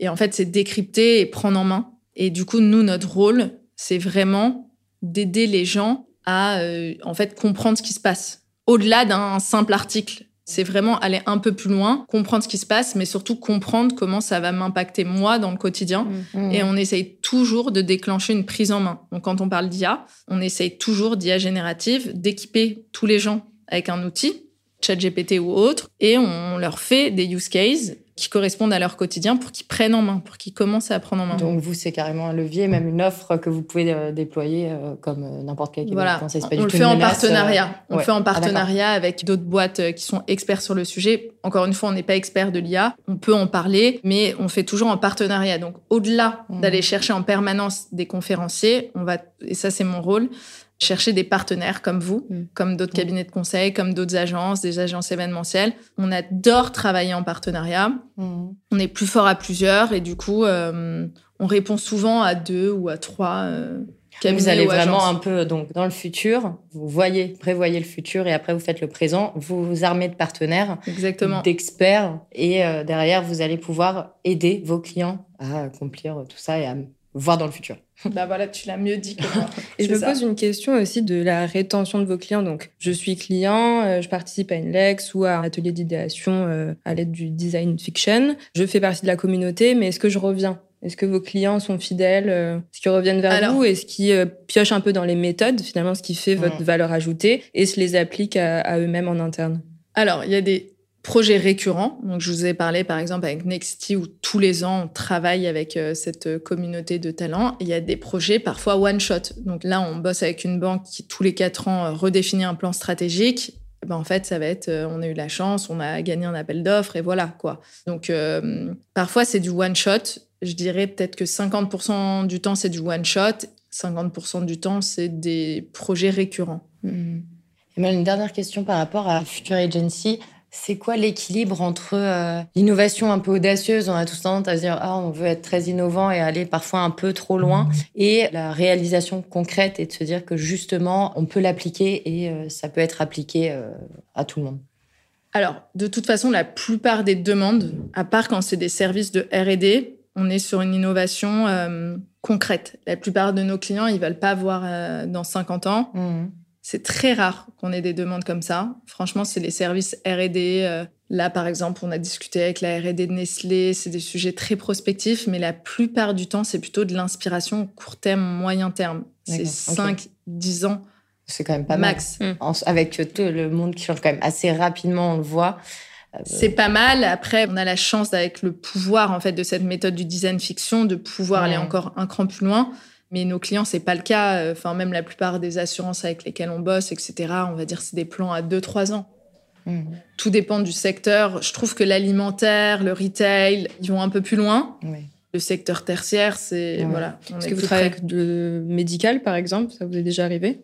Et en fait, c'est décrypter et prendre en main. Et du coup, nous, notre rôle, c'est vraiment d'aider les gens à, euh, en fait, comprendre ce qui se passe. Au-delà d'un simple article c'est vraiment aller un peu plus loin, comprendre ce qui se passe, mais surtout comprendre comment ça va m'impacter moi dans le quotidien. Mm. Mm. Et on essaye toujours de déclencher une prise en main. Donc quand on parle d'IA, on essaye toujours d'IA générative, d'équiper tous les gens avec un outil, ChatGPT ou autre, et on leur fait des use cases qui correspondent à leur quotidien pour qu'ils prennent en main, pour qu'ils commencent à prendre en main. Donc vous, c'est carrément un levier, même une offre que vous pouvez euh, déployer euh, comme euh, n'importe quel voilà. on le fait en partenariat. On le fait en partenariat avec d'autres boîtes qui sont experts sur le sujet. Encore une fois, on n'est pas expert de l'IA. On peut en parler, mais on fait toujours en partenariat. Donc au-delà mmh. d'aller chercher en permanence des conférenciers, on va, et ça c'est mon rôle, chercher des partenaires comme vous, mm. comme d'autres mm. cabinets de conseil, comme d'autres agences, des agences événementielles. On adore travailler en partenariat. Mm. On est plus fort à plusieurs et du coup, euh, on répond souvent à deux ou à trois. Euh, vous allez vraiment un peu donc dans le futur, vous voyez, prévoyez le futur et après vous faites le présent, vous vous armez de partenaires, exactement, d'experts et euh, derrière vous allez pouvoir aider vos clients à accomplir tout ça et à voir dans le futur. Bah voilà, tu l'as mieux dit que moi. Et je me pose une question aussi de la rétention de vos clients. Donc, je suis client, euh, je participe à une Lex ou à un atelier d'idéation euh, à l'aide du design fiction. Je fais partie de la communauté, mais est-ce que je reviens? Est-ce que vos clients sont fidèles euh, Est-ce qu'ils reviennent vers vous? Est-ce qu'ils piochent un peu dans les méthodes, finalement, ce qui fait votre valeur ajoutée et se les appliquent à eux-mêmes en interne? Alors, il y a des projets récurrents. Donc, je vous ai parlé, par exemple, avec Nexty, où tous les ans, on travaille avec euh, cette communauté de talents. Il y a des projets parfois one-shot. Donc là, on bosse avec une banque qui, tous les quatre ans, euh, redéfinit un plan stratégique. Ben, en fait, ça va être, euh, on a eu la chance, on a gagné un appel d'offres et voilà, quoi. Donc, parfois, c'est du one-shot. Je dirais peut-être que 50% du temps, c'est du one-shot. 50% du temps, c'est des projets récurrents. Mmh. Et une dernière question par rapport à Future Agency. C'est quoi l'équilibre entre euh, l'innovation un peu audacieuse, on a tous tendance à se dire ah on veut être très innovant et aller parfois un peu trop loin, et la réalisation concrète et de se dire que justement on peut l'appliquer et euh, ça peut être appliqué euh, à tout le monde. Alors de toute façon la plupart des demandes, à part quand c'est des services de R&D, on est sur une innovation concrète. La plupart de nos clients ils veulent pas voir dans 50 ans. Mmh. C'est très rare qu'on ait des demandes comme ça. Franchement, c'est les services R&D. Euh, là, par exemple, on a discuté avec la R&D de Nestlé. C'est des sujets très prospectifs, mais la plupart du temps, c'est plutôt de l'inspiration court terme, moyen terme. C'est 5, 10 ans. C'est quand même pas max. Mal. Mmh. Avec tout le monde qui change quand même assez rapidement, on le voit. Euh, c'est pas mal. Après, on a la chance avec le pouvoir en fait de cette méthode du design fiction de pouvoir aller encore un cran plus loin. Mais nos clients, c'est pas le cas. Enfin, même la plupart des assurances avec lesquelles on bosse, etc., on va dire c'est des plans à 2-3 ans. Mmh. Tout dépend du secteur. Je trouve que l'alimentaire, le retail, ils vont un peu plus loin. Le secteur tertiaire, c'est voilà. Est-ce que vous travaillez avec le médical, par exemple? Ça vous est déjà arrivé?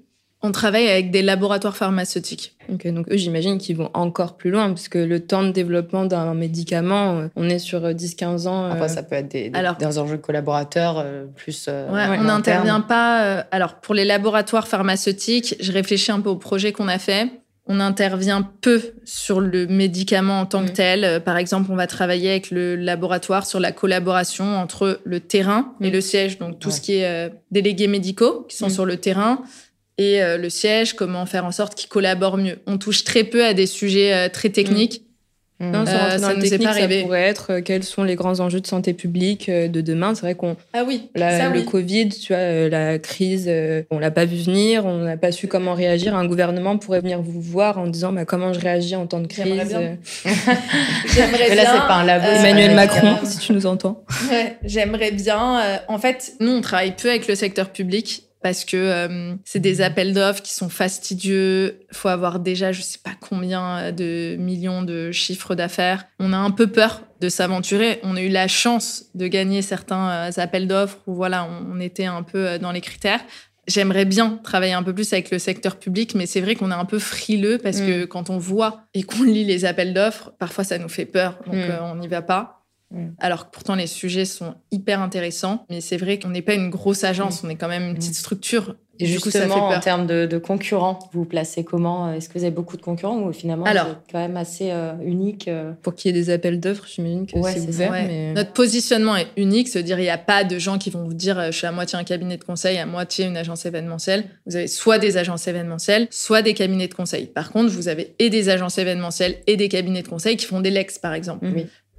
On travaille avec des laboratoires pharmaceutiques. donc eux, j'imagine qu'ils vont encore plus loin, parce que le temps de développement d'un médicament, euh, on est sur 10-15 euh, ans. Après, euh. ça peut être des, des, enjeux collaborateurs plus. on n'intervient pas. alors, pour les laboratoires pharmaceutiques, je réfléchis un peu au projet qu'on a fait. On intervient peu sur le médicament en tant que mm. tel. Par exemple, on va travailler avec le laboratoire sur la collaboration entre le terrain et mm. le siège, donc tout ce qui est délégués médicaux qui sont mm. sur le terrain, et euh, le siège, comment faire en sorte qu'ils collaborent mieux. On touche très peu à des sujets euh, très techniques. Mmh. Non, euh, ça nous pas arrivé. Ça pourrait être quels sont les grands enjeux de santé publique de demain? C'est vrai qu'on ah oui, le Covid, tu vois, la crise, on l'a pas vu venir, on n'a pas su comment réagir. Un gouvernement pourrait venir vous voir en disant bah, comment je réagis en temps de crise. J'aimerais bien. Mais là, c'est pas un labo. Emmanuel Macron, si tu nous entends. J'aimerais bien. en fait, nous, on travaille peu avec le secteur public parce que euh, c'est des appels d'offres qui sont fastidieux. Il faut avoir déjà, je sais pas combien euh, de millions de chiffres d'affaires. On a un peu peur de s'aventurer. On a eu la chance de gagner certains euh, appels d'offres où voilà, on, était un peu dans les critères. J'aimerais bien travailler un peu plus avec le secteur public, mais c'est vrai qu'on est un peu frileux parce que mm. quand on voit et qu'on lit les appels d'offres, parfois ça nous fait peur, donc mm. on n'y va pas. Mm. Alors que pourtant les sujets sont hyper intéressants, mais c'est vrai qu'on n'est pas une grosse agence, mm. on est quand même une petite mm. structure. Et justement, en termes de, concurrents, vous vous placez comment? Est-ce que vous avez beaucoup de concurrents ou finalement Alors, c'est quand même assez euh, unique euh? Pour qu'il y ait des appels d'offres, j'imagine que c'est ouvert. Notre positionnement est unique, c'est-à-dire il n'y a pas de gens qui vont vous dire euh, je suis à moitié un cabinet de conseil, à moitié une agence événementielle. Vous avez soit des agences événementielles, soit des cabinets de conseil. Par contre, vous avez et des agences événementielles et des cabinets de conseil qui font des lex, par exemple.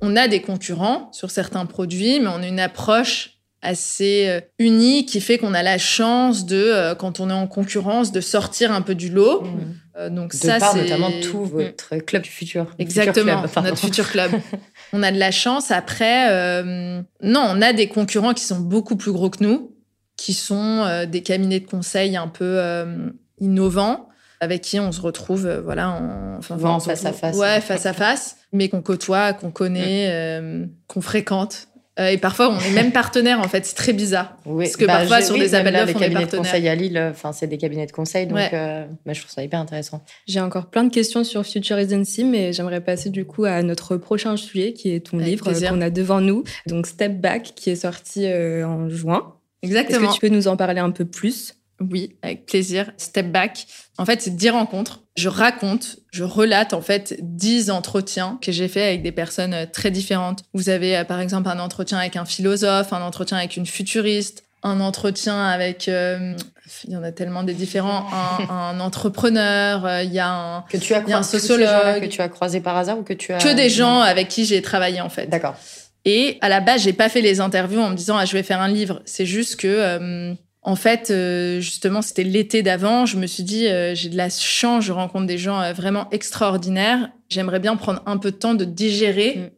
On a des concurrents sur certains produits, mais on a une approche assez uni qui fait qu'on a la chance de, quand on est en concurrence, de sortir un peu du lot. Mmh. donc de ça, c'est notamment tout mmh. votre club du futur. Exactement, notre futur club. on a de la chance. Après, non, on a des concurrents qui sont beaucoup plus gros que nous, qui sont des cabinets de conseil un peu innovants avec qui on se retrouve euh, voilà en enfin, face à face. Ouais face à face mais qu'on côtoie qu'on connaît euh, qu'on fréquente. Euh, et parfois on est même partenaire en fait. C'est très bizarre. Oui. parce que bah, parfois sur des appels d'offres on cabinets de conseil à Lille enfin c'est des cabinets de conseil donc bah, je trouve ça hyper intéressant. J'ai encore plein de questions sur Future Agency mais j'aimerais passer du coup à notre prochain sujet qui est ton livre qu'on a devant nous. Donc Step Back qui est sorti en juin. Exactement est-ce que tu peux nous en parler un peu plus? Oui, avec plaisir. Step back. En fait, c'est 10 rencontres. Je raconte, je relate en fait 10 entretiens que j'ai fait avec des personnes euh, très différentes. Vous avez euh, par exemple un entretien avec un philosophe, un entretien avec une futuriste, un entretien avec, euh, il y en a tellement des différents, un, entrepreneur, il y a un, que tu as un sociologue. Que tu as croisé par hasard ou que tu as... Que des gens avec qui j'ai travaillé en fait. D'accord. Et à la base, j'ai pas fait les interviews en me disant ah, je vais faire un livre. C'est juste que en fait, euh, justement, c'était l'été d'avant. Je me suis dit, euh, j'ai de la chance, je rencontre des gens euh, vraiment extraordinaires. J'aimerais bien prendre un peu de temps de digérer mm.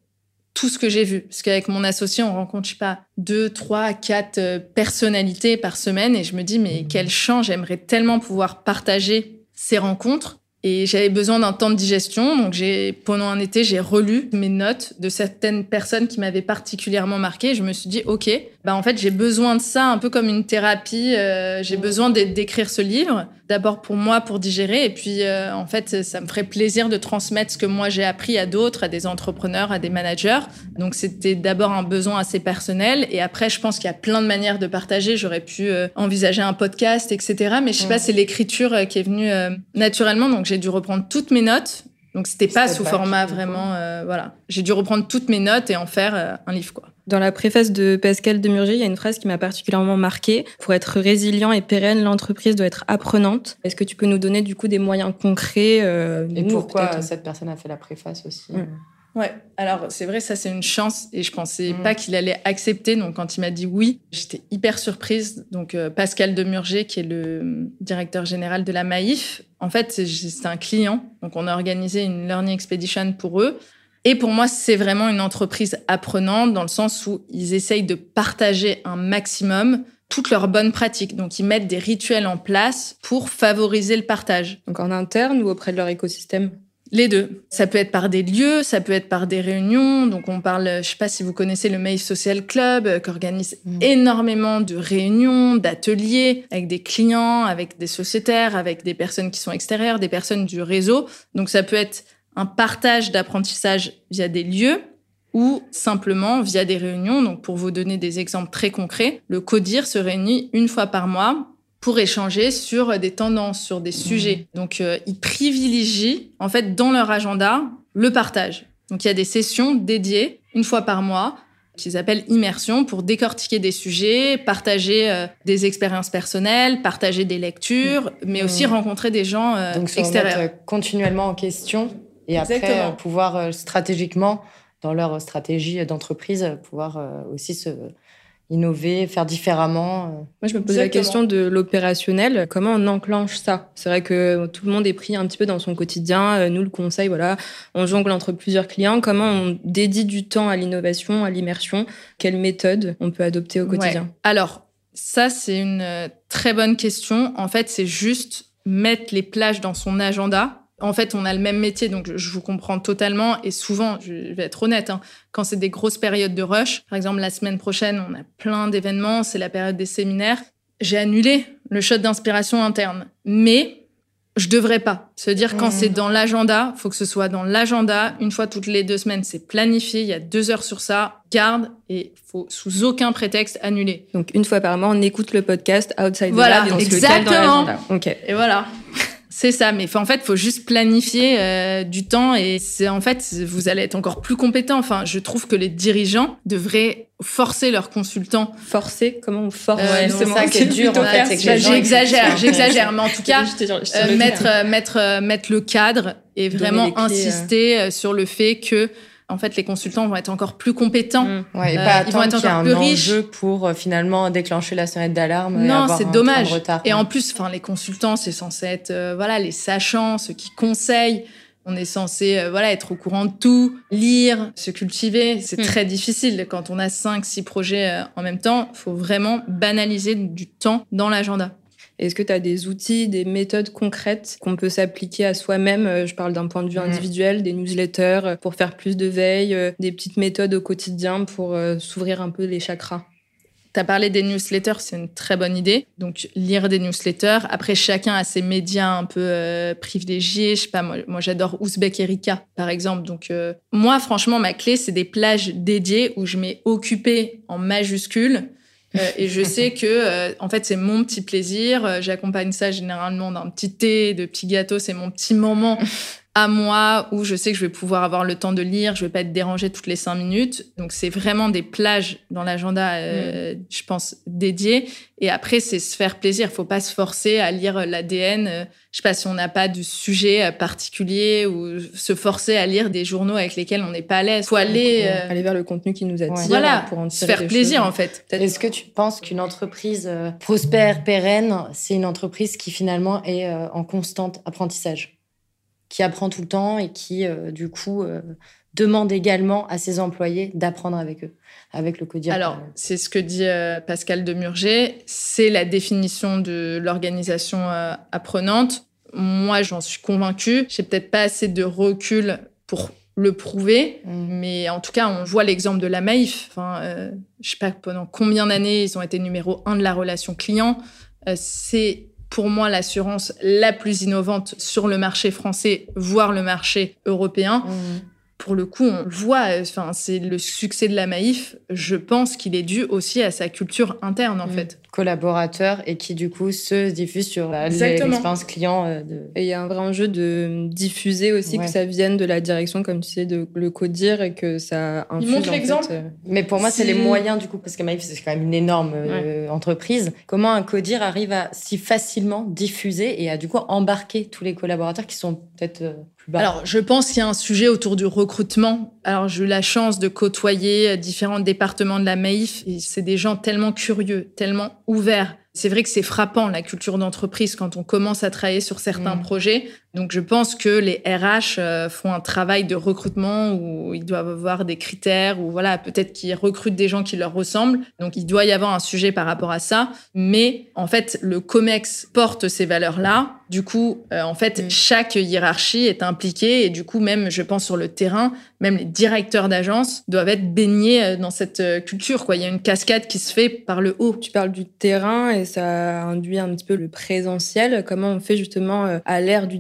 tout ce que j'ai vu. Parce qu'avec mon associé, on rencontre, je sais pas, deux, trois, quatre personnalités par semaine. Et je me dis, mais mm. quelle chance, j'aimerais tellement pouvoir partager ces rencontres. Et j'avais besoin d'un temps de digestion, donc j'ai pendant un été j'ai relu mes notes de certaines personnes qui m'avaient particulièrement marqué. Je me suis dit ok, bah en fait j'ai besoin de ça un peu comme une thérapie. Euh, j'ai besoin d'écrire ce livre d'abord pour moi pour digérer et puis euh, en fait ça me ferait plaisir de transmettre ce que moi j'ai appris à d'autres, à des entrepreneurs, à des managers. Donc c'était d'abord un besoin assez personnel et après je pense qu'il y a plein de manières de partager. J'aurais pu euh, envisager un podcast, etc. Mais je sais pas, c'est l'écriture qui est venue naturellement. Donc j'ai dû reprendre toutes mes notes. Donc c'était pas sous format vraiment, euh, voilà. J'ai dû reprendre toutes mes notes et en faire euh, un livre quoi. Dans la préface de Pascal Demurger, il y a une phrase qui m'a particulièrement marquée. Pour être résilient et pérenne, l'entreprise doit être apprenante. Est-ce que tu peux nous donner du coup des moyens concrets euh, Et pourquoi cette personne a fait la préface aussi mm. Ouais, alors c'est vrai, ça c'est une chance et je pensais mm. pas qu'il allait accepter. Donc quand il m'a dit oui, j'étais hyper surprise. Donc euh, Pascal Demurger, qui est le directeur général de la Maïf, en fait c'est un client. Donc on a organisé une learning expedition pour eux. Et pour moi, c'est vraiment une entreprise apprenante dans le sens où ils essayent de partager un maximum toutes leurs bonnes pratiques. Donc, ils mettent des rituels en place pour favoriser le partage. Donc, en interne ou auprès de leur écosystème? Les deux. Ça peut être par des lieux, ça peut être par des réunions. Donc on parle, je sais pas si vous connaissez le Mail Social Club, euh, qui organise mm. énormément de réunions, d'ateliers avec des clients, avec des sociétaires, avec des personnes qui sont extérieures, des personnes du réseau. Donc ça peut être un partage d'apprentissage via des lieux ou simplement via des réunions. Donc pour vous donner des exemples très concrets, le CODIR se réunit une fois par mois pour échanger sur des tendances, sur des sujets. Mmh. Donc, euh, ils privilégient, en fait, dans leur agenda, le partage. Donc, il y a des sessions dédiées, une fois par mois, qu'ils appellent immersion, pour décortiquer des sujets, partager euh, des expériences personnelles, partager des lectures, mais aussi mmh. rencontrer des gens euh, Donc, extérieurs. continuellement en question et après pouvoir stratégiquement, dans leur stratégie d'entreprise, pouvoir aussi se innover, faire différemment. Euh. Moi, je me pose la question de l'opérationnel. Comment on enclenche ça? C'est vrai que tout le monde est pris un petit peu dans son quotidien. Euh, nous, le conseil, voilà, on jongle entre plusieurs clients. Comment on dédie du temps à l'innovation, à l'immersion? Quelle méthode on peut adopter au quotidien? Alors, ça, c'est une euh, très bonne question. En fait, c'est juste mettre les plages dans son agenda en fait, on a le même métier, donc je vous comprends totalement. Et souvent, je vais être honnête, hein, quand c'est des grosses périodes de rush, par exemple la semaine prochaine, on a plein d'événements, c'est la période des séminaires, j'ai annulé le shot d'inspiration interne. Mais je devrais pas. Se dire quand c'est dans l'agenda, faut que ce soit dans l'agenda. Une fois toutes les deux semaines, c'est planifié. Il y a deux heures sur ça. Garde et faut sous aucun prétexte annuler. Donc une fois par mois, on écoute le podcast Outside voilà, the Lab exactement. Ok. Et voilà. C'est ça, mais en fait, il faut juste planifier euh, du temps et c'est en fait, vous allez être encore plus compétent. Enfin, je trouve que les dirigeants devraient forcer leurs consultants. Forcer? Comment on force euh, C'est ça qui est dur. J'exagère, j'exagère, mais en tout cas, euh, mettre mettre mettre le cadre et vraiment insister sur le fait que en fait, les consultants vont être encore plus compétents. Mmh. Ouais, et pas ils vont être encore plus riches. pour finalement déclencher la sonnette d'alarme. Non, c'est dommage. et en plus, enfin, les consultants, c'est censé être, voilà, les sachants, ceux qui conseillent. On est censé euh, voilà être au courant de tout, lire, se cultiver. C'est hmm. très difficile quand on a cinq, six projets euh, en même temps. Il faut vraiment banaliser du temps dans l'agenda. Est-ce que tu as des outils, des méthodes concrètes qu'on peut s'appliquer à soi-même euh, Je parle d'un point de vue hmm. individuel, des newsletters pour faire plus de veille, des petites méthodes au quotidien pour s'ouvrir un peu les chakras? Tu as parlé des newsletters, c'est une très bonne idée. Donc, lire des newsletters. Après, chacun a ses médias un peu euh, privilégiés. Je sais pas, moi, j'adore Ouzbek Erika, par exemple. Donc, euh, moi, franchement, ma clé, c'est des plages dédiées où je mets occupé en majuscule. Euh, et je sais que, en fait, c'est mon petit plaisir. J'accompagne ça généralement d'un petit thé, de petits gâteaux. C'est mon petit moment à moi où je sais que je vais pouvoir avoir le temps de lire, je vais pas être dérangée toutes les cinq minutes. Donc c'est vraiment des plages dans l'agenda, euh, mm. je pense, dédiées. Et après, c'est se faire plaisir. Faut pas se forcer à lire l'ADN. Euh, je sais pas si on n'a pas de sujet euh, particulier ou se forcer à lire des journaux avec lesquels on n'est pas à l'aise. Faut aller aller vers le contenu qui nous attire. Voilà, pour en se faire plaisir en fait. Est-ce que tu penses qu'une entreprise prospère, pérenne, c'est une entreprise qui finalement est en constante apprentissage? Qui apprend tout le temps et qui, euh, du coup, euh, demande également à ses employés d'apprendre avec eux, avec le CODIR. Alors, c'est ce que dit euh, Pascal Demurger, c'est la définition de l'organisation apprenante. Moi, j'en suis convaincue. J'ai peut-être pas assez de recul pour le prouver, mmh. mais en tout cas, on voit l'exemple de la Maïf. Enfin, je sais pas pendant combien d'années ils ont été numéro un de la relation client. c'est pour moi l'assurance la plus innovante sur le marché français, voire le marché européen. Mmh pour le coup, on le voit, enfin, c'est le succès de la Maïf, je pense qu'il est dû aussi à sa culture interne, en mm. fait. Collaborateur et qui, du coup, se diffuse sur l'expérience client. Euh, de... Et il y a un vrai enjeu de diffuser aussi que ça vienne de la direction, comme tu sais, de le codir et que ça infuse. Il montre l'exemple. Euh, Mais pour moi, c'est les moyens, du coup, parce que Maïf, c'est quand même une énorme euh, entreprise. Comment un codir arrive à si facilement diffuser et à, du coup, embarquer tous les collaborateurs qui sont peut-être alors, je pense qu'il y a un sujet autour du recrutement. Alors, j'ai eu la chance de côtoyer différents départements de la Maïf. C'est des gens tellement curieux, tellement ouverts. C'est vrai que c'est frappant, la culture d'entreprise, quand on commence à travailler sur certains mmh. projets. Donc, je pense que les RH euh, font un travail de recrutement où ils doivent avoir des critères ou voilà, peut-être qu'ils recrutent des gens qui leur ressemblent. Donc, il doit y avoir un sujet par rapport à ça. Mais en fait, le COMEX porte ces valeurs-là. Du coup, euh, en fait, chaque hiérarchie est impliquée et du coup, même, je pense sur le terrain, même les directeurs d'agence doivent être baignés euh, dans cette culture. Quoi. Il y a une cascade qui se fait par le haut. Tu parles du terrain et ça induit un petit peu le présentiel. Comment on fait justement à l'ère du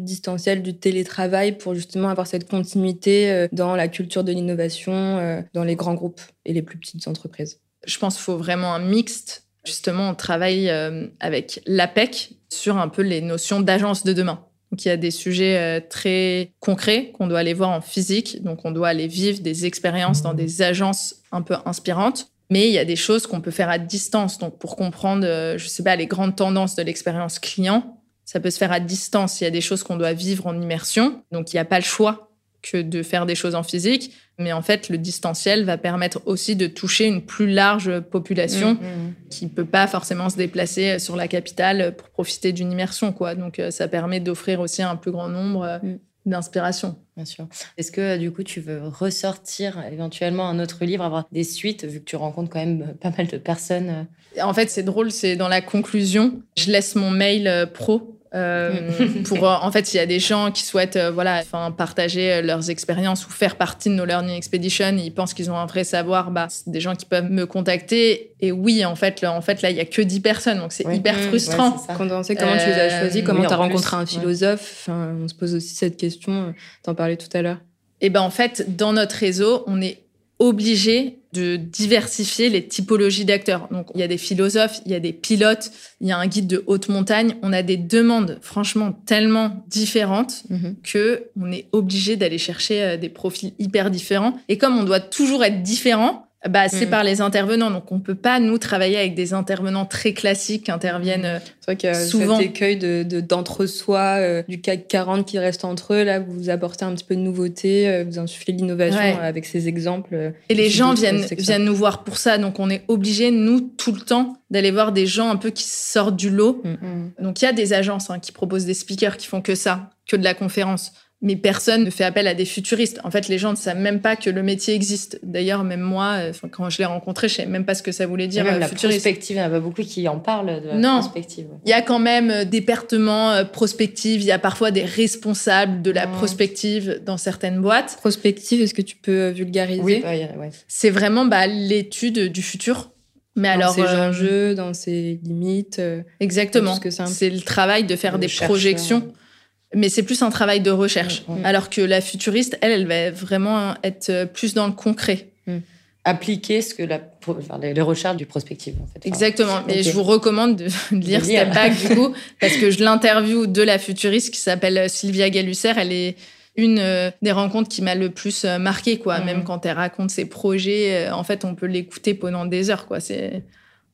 du télétravail pour justement avoir cette continuité euh, dans la culture de l'innovation, euh, dans les grands groupes et les plus petites entreprises Je pense qu'il faut vraiment un mixte. Justement, on travaille euh, avec l'APEC sur un peu les notions d'agence de demain. Donc, il y a des sujets très concrets qu'on doit aller voir en physique. Donc, on doit aller vivre des expériences dans des agences un peu inspirantes. Mais il y a des choses qu'on peut faire à distance. Donc, pour comprendre, je sais pas, les grandes tendances de l'expérience client, ça peut se faire à distance. Il y a des choses qu'on doit vivre en immersion. Donc, il n'y a pas le choix que de faire des choses en physique. Mais en fait, le distanciel va permettre aussi de toucher une plus large population mmh, mmh. qui ne peut pas forcément se déplacer sur la capitale pour profiter d'une immersion. Quoi. Donc, euh, ça permet d'offrir aussi un plus grand nombre euh, mmh. d'inspiration. Bien sûr. Est-ce que du coup tu veux ressortir éventuellement un autre livre, avoir des suites, vu que tu rencontres quand même pas mal de personnes En fait, c'est drôle, c'est dans la conclusion, je laisse mon mail pro euh, pour euh, en fait, il y a des gens qui souhaitent euh, voilà, enfin partager leurs expériences ou faire partie de nos learning expeditions, ils pensent qu'ils ont un vrai savoir, bah c'est des gens qui peuvent me contacter. Et oui, en fait là, en fait là, il y a que 10 personnes. Donc c'est hyper mmh, frustrant. Quand on sait comment tu les as choisis, comment tu as rencontré un philosophe, on se pose aussi cette question, t'en parlais tout à l'heure. Et eh ben en fait, dans notre réseau, on est obligé de diversifier les typologies d'acteurs. Donc, il y a des philosophes, il y a des pilotes, il y a un guide de haute montagne. On a des demandes, franchement, tellement différentes mhm. que on est obligé d'aller chercher euh, des profils hyper différents. Et comme on doit toujours être différent, bah, c'est mm. par les intervenants. Donc, on peut pas, nous, travailler avec des intervenants très classiques qui interviennent euh, vrai qu'il y a souvent. cet écueil de, d'entre-soi, euh, du CAC 40 qui reste entre eux. Là, vous apportez un petit peu de nouveauté, euh, vous insufflez l'innovation avec ces exemples. Et les gens viennent, viennent nous voir pour ça. Donc, on est obligé, nous, tout le temps, d'aller voir des gens un peu qui sortent du lot. Mm. Donc, il y a des agences hein, qui proposent des speakers qui font que ça, que de la conférence mais personne ne fait appel à des futuristes. En fait, les gens ne savent même pas que le métier existe. D'ailleurs, même moi, euh, quand je l'ai rencontré, je savais même pas ce que ça voulait dire. Même euh, la prospective, il n'y en a pas beaucoup qui en parlent de la non. prospective. Il y a quand même euh, des départements prospectives. Il y a parfois des responsables de la prospective dans certaines boîtes. Prospective, est-ce que tu peux vulgariser Oui. C'est vraiment bah, l'étude du futur. Mais dans alors, ses enjeux, dans ses limites. exactement. C'est le travail de faire des projections mais c'est plus un travail de recherche. Mm, mm. Alors que la futuriste, elle, elle va vraiment être plus dans le concret. Mm. Appliquer ce que la, les recherches du prospective. En fait. Exactement. Et je vous recommande de, lire Step Back, du coup, parce que je l'interview de la futuriste qui s'appelle Sylvia Galusser. Elle est une euh, des rencontres qui m'a le plus euh, marqué, quoi. Même quand elle raconte ses projets, euh, en fait, on peut l'écouter pendant des heures, quoi. C'est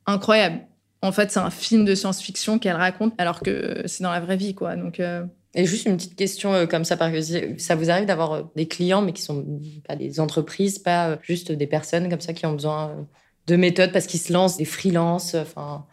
incroyable. En fait, c'est un film de science-fiction qu'elle raconte, alors que c'est dans la vraie vie, quoi. Donc, et juste une petite question euh, comme ça, parce que ça vous arrive d'avoir euh, des clients, mais qui sont pas des entreprises, pas euh, juste des personnes comme ça qui ont besoin de méthodes parce qu'ils se lancent, des freelances, enfin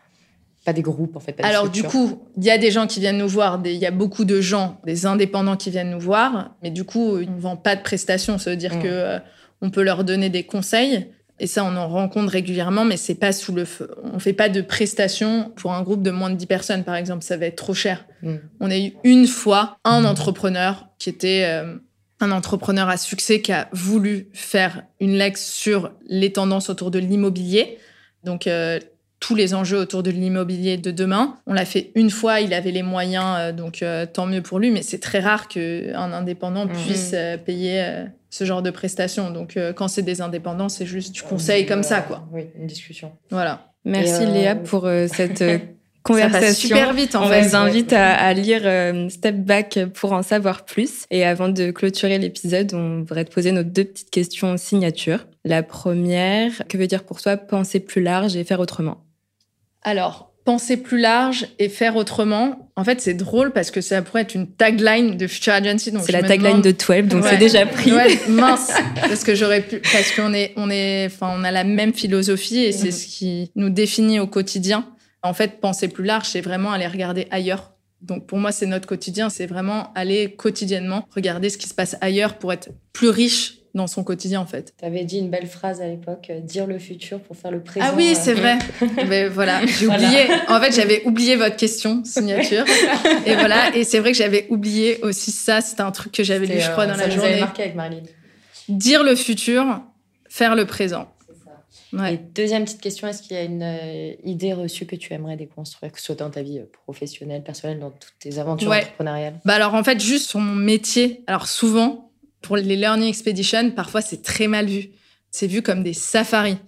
pas des groupes en fait. Alors du coup, il y a des gens qui viennent nous voir, il y a beaucoup de gens, des indépendants qui viennent nous voir, mais du coup, ils ne vendent pas de prestations, ça veut dire mmh. que on peut leur donner des conseils. Et ça, on en rencontre régulièrement, mais c'est pas sous le feu. On fait pas de prestations pour un groupe de moins de 10 personnes, par exemple. Ça va être trop cher. Mm. On a eu une fois un entrepreneur qui était euh, un entrepreneur à succès qui a voulu faire une lex sur les tendances autour de l'immobilier. Donc, euh, tous les enjeux autour de l'immobilier de demain. On l'a fait une fois, il avait les moyens, euh, donc tant mieux pour lui, mais c'est très rare qu'un indépendant mm. puisse payer ce genre de prestations. Donc, euh, quand c'est des indépendants, c'est juste du conseil comme ça, quoi. Oui, une discussion. Voilà. Merci Léa pour euh, cette euh, conversation. super vite, en On fait. vous invite à, lire Step Back pour en savoir plus. Et avant de clôturer l'épisode, on voudrait te poser nos deux petites questions signature. La première, que veut dire pour toi penser plus large et faire autrement? Alors, penser plus large et faire autrement. En fait, c'est drôle parce que ça pourrait être une tagline de Future Agency. C'est la tagline de 12, donc c'est déjà pris. mince, parce que j'aurais pu, parce qu'on est, on est, enfin, on a la même philosophie et c'est ce qui nous définit au quotidien. En fait, penser plus large, c'est vraiment aller regarder ailleurs. Donc pour moi, c'est notre quotidien, c'est vraiment aller quotidiennement regarder ce qui se passe ailleurs pour être plus riche dans son quotidien en fait. Tu avais dit une belle phrase à l'époque, euh, dire le futur pour faire le présent. Ah oui, c'est vrai. Mais voilà, j'ai oublié. En fait, j'avais oublié votre question signature. et voilà, et c'est vrai que j'avais oublié aussi ça. C'était un truc que j'avais lu, je crois, dans euh, la journée. marqué avec Marilyn. Dire le futur, faire le présent. Ouais. Et deuxième petite question, est-ce qu'il y a une euh, idée reçue que tu aimerais déconstruire, que ce soit dans ta vie professionnelle, personnelle, dans toutes tes aventures entrepreneuriales? Bah alors en fait, juste sur mon métier. Alors souvent, pour les Learning Expeditions, parfois c'est très mal vu. C'est vu comme des safaris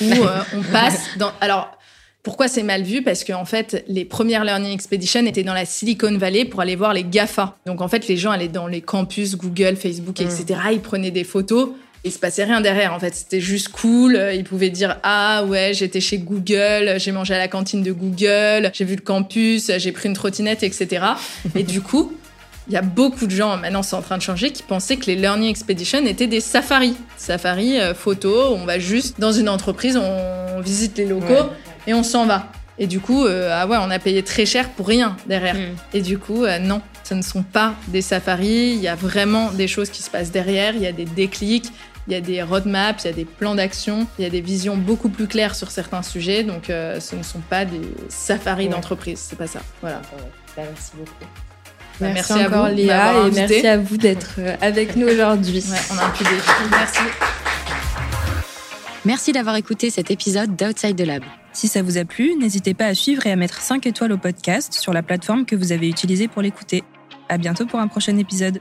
où euh, on passe dans. Alors, pourquoi c'est mal vu? Parce qu'en en fait, les premières Learning Expeditions étaient dans la Silicon Valley pour aller voir les GAFA. Donc en fait, les gens allaient dans les campus Google, Facebook, etc. Mm. Ils prenaient des photos. Il se passait rien derrière. En fait, c'était juste cool. Ils pouvaient dire ah ouais, j'étais chez Google, j'ai mangé à la cantine de Google, j'ai vu le campus, j'ai pris une trottinette, etc. Et du coup, il y a beaucoup de gens, maintenant c'est en train de changer, qui pensaient que les Learning Expeditions étaient des safaris. Safari, euh, photo, on va juste dans une entreprise, on visite les locaux et on s'en va. Et du coup, euh, ah ouais, on a payé très cher pour rien derrière. Mm. Et du coup, euh, non, ce ne sont pas des safaris. Il y a vraiment des choses qui se passent derrière. Il y a des déclics, il y a des roadmaps, il y a des plans d'action, il y a des visions beaucoup plus claires sur certains sujets. Donc, ce ne sont pas des safaris d'entreprise. C'est pas ça. Voilà. Bah, merci beaucoup. Bah, merci, encore Léa et merci à vous d'être euh, avec nous aujourd'hui. on a un peu Merci. Merci d'avoir écouté cet épisode d'Outside the Lab. Si ça vous a plu, n'hésitez pas à suivre et à mettre 5 étoiles au podcast sur la plateforme que vous avez utilisée pour l'écouter. À bientôt pour un prochain épisode.